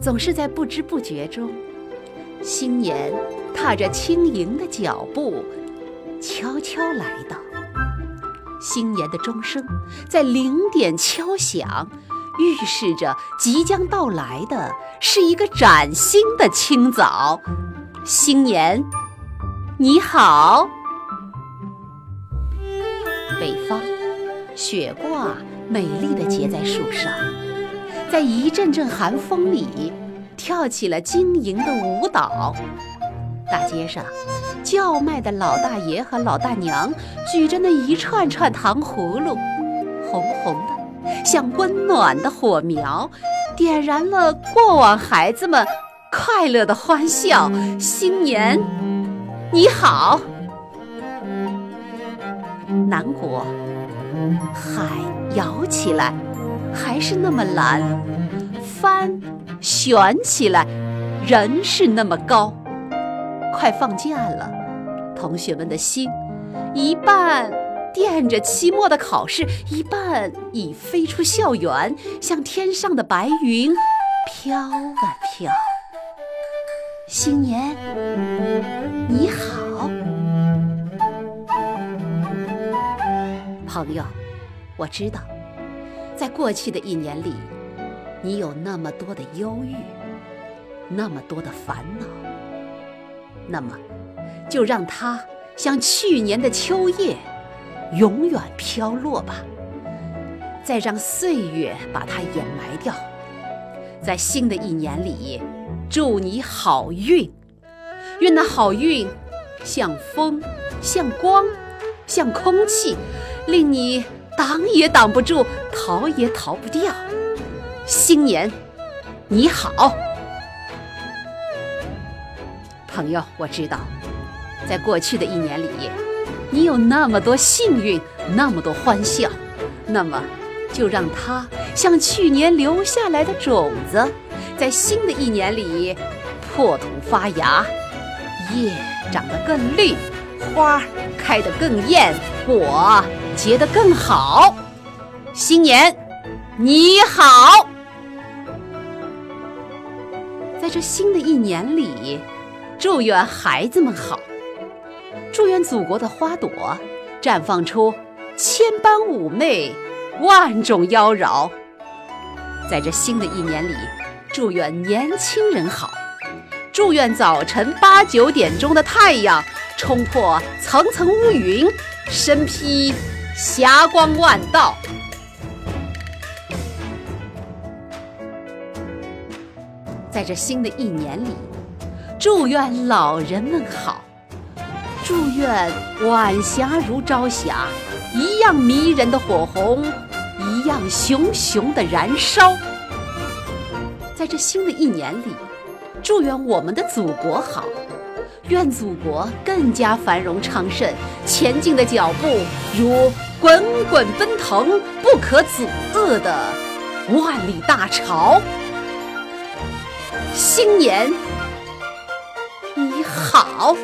总是在不知不觉中，新年踏着轻盈的脚步，悄悄来到。新年的钟声在零点敲响，预示着即将到来的是一个崭新的清早。新年，你好！北方，雪挂美丽的结在树上，在一阵阵寒风里，跳起了晶莹的舞蹈。大街上，叫卖的老大爷和老大娘举着那一串串糖葫芦，红红的，像温暖的火苗，点燃了过往孩子们快乐的欢笑。新年，你好！南国，海摇起来还是那么蓝，帆悬起来仍是那么高。快放假了，同学们的心一半惦着期末的考试，一半已飞出校园，像天上的白云飘啊飘。新年，你好。朋友，我知道，在过去的一年里，你有那么多的忧郁，那么多的烦恼。那么，就让它像去年的秋叶，永远飘落吧。再让岁月把它掩埋掉。在新的一年里，祝你好运，愿那好运像风，像光，像空气。令你挡也挡不住，逃也逃不掉。新年，你好，朋友，我知道，在过去的一年里，你有那么多幸运，那么多欢笑，那么，就让它像去年留下来的种子，在新的一年里破土发芽，叶长得更绿，花开得更艳，果。结得更好，新年你好！在这新的一年里，祝愿孩子们好，祝愿祖国的花朵绽放出千般妩媚，万种妖娆。在这新的一年里，祝愿年轻人好，祝愿早晨八九点钟的太阳冲破层层乌云，身披。霞光万道，在这新的一年里，祝愿老人们好，祝愿晚霞如朝霞，一样迷人的火红，一样熊熊的燃烧。在这新的一年里，祝愿我们的祖国好。愿祖国更加繁荣昌盛，前进的脚步如滚滚奔腾、不可阻遏的万里大潮。新年你好。